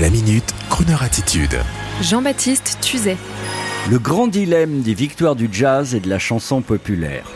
La minute, Kroneur attitude. Jean-Baptiste Tuzet. Le grand dilemme des victoires du jazz et de la chanson populaire.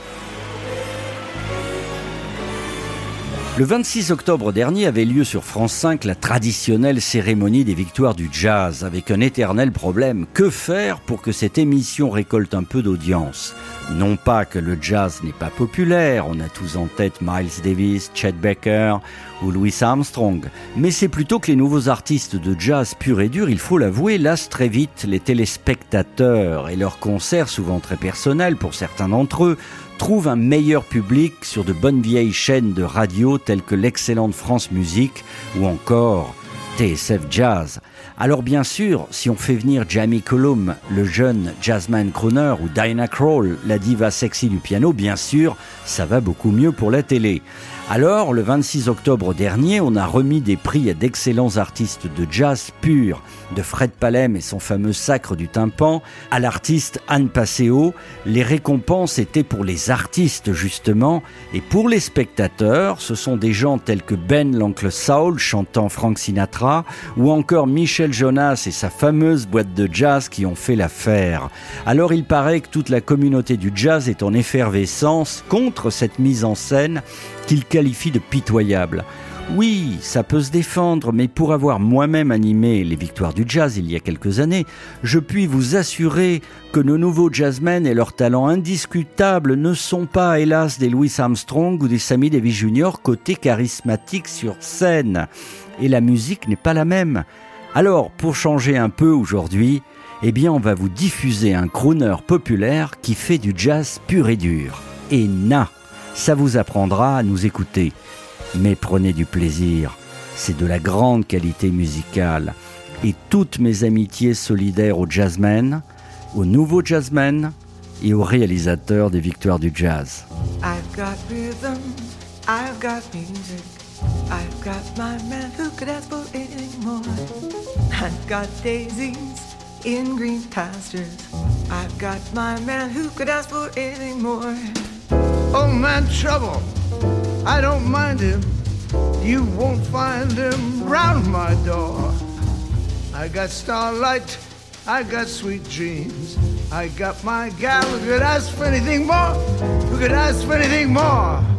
Le 26 octobre dernier avait lieu sur France 5 la traditionnelle cérémonie des victoires du jazz, avec un éternel problème. Que faire pour que cette émission récolte un peu d'audience? Non pas que le jazz n'est pas populaire, on a tous en tête Miles Davis, Chet Baker ou Louis Armstrong, mais c'est plutôt que les nouveaux artistes de jazz pur et dur, il faut l'avouer, lassent très vite les téléspectateurs et leurs concerts, souvent très personnels pour certains d'entre eux, trouve un meilleur public sur de bonnes vieilles chaînes de radio telles que l'excellente France Musique ou encore TSF Jazz. Alors bien sûr, si on fait venir Jamie Cullum, le jeune jazzman crooner, ou Diana Krall, la diva sexy du piano, bien sûr, ça va beaucoup mieux pour la télé. Alors, le 26 octobre dernier, on a remis des prix à d'excellents artistes de jazz pur, de Fred Palem et son fameux sacre du tympan, à l'artiste Anne Passeo. Les récompenses étaient pour les artistes, justement, et pour les spectateurs, ce sont des gens tels que Ben l'oncle Saul chantant Frank Sinatra, ou encore Michel Jonas et sa fameuse boîte de jazz qui ont fait l'affaire. Alors il paraît que toute la communauté du jazz est en effervescence contre cette mise en scène qu'il qualifie de pitoyable. Oui, ça peut se défendre, mais pour avoir moi-même animé les victoires du jazz il y a quelques années, je puis vous assurer que nos nouveaux jazzmen et leurs talents indiscutables ne sont pas, hélas, des Louis Armstrong ou des Sammy Davis Jr. côté charismatique sur scène. Et la musique n'est pas la même. Alors, pour changer un peu aujourd'hui, eh bien, on va vous diffuser un crooner populaire qui fait du jazz pur et dur. Et na! Ça vous apprendra à nous écouter. Mais prenez du plaisir. C'est de la grande qualité musicale. Et toutes mes amitiés solidaires aux jazzmen, aux nouveaux jazzmen et aux réalisateurs des victoires du jazz. I've got my man who could ask for anything more. I've got daisies in green pastures, I've got my man who could ask for anything more. Oh man, trouble, I don't mind him. You won't find him round my door. I got starlight, I got sweet dreams. I got my gal who could ask for anything more, who could ask for anything more.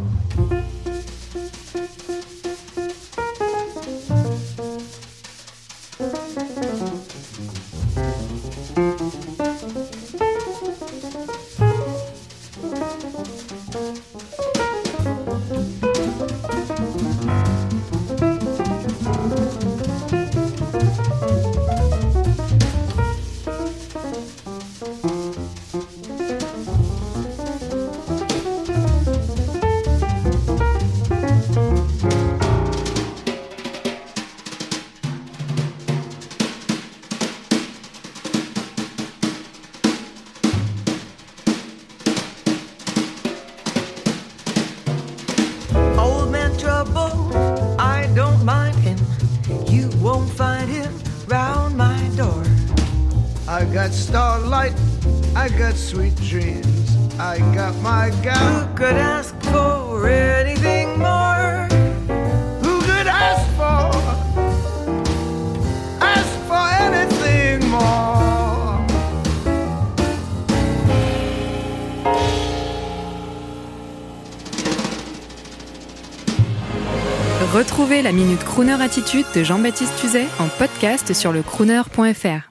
I got starlight, I got sweet dreams. I got my gal. Who could ask for anything more? Who could ask for? Ask for anything more? Retrouvez la Minute Crooner Attitude de Jean-Baptiste Tuzet en podcast sur le crooner.fr.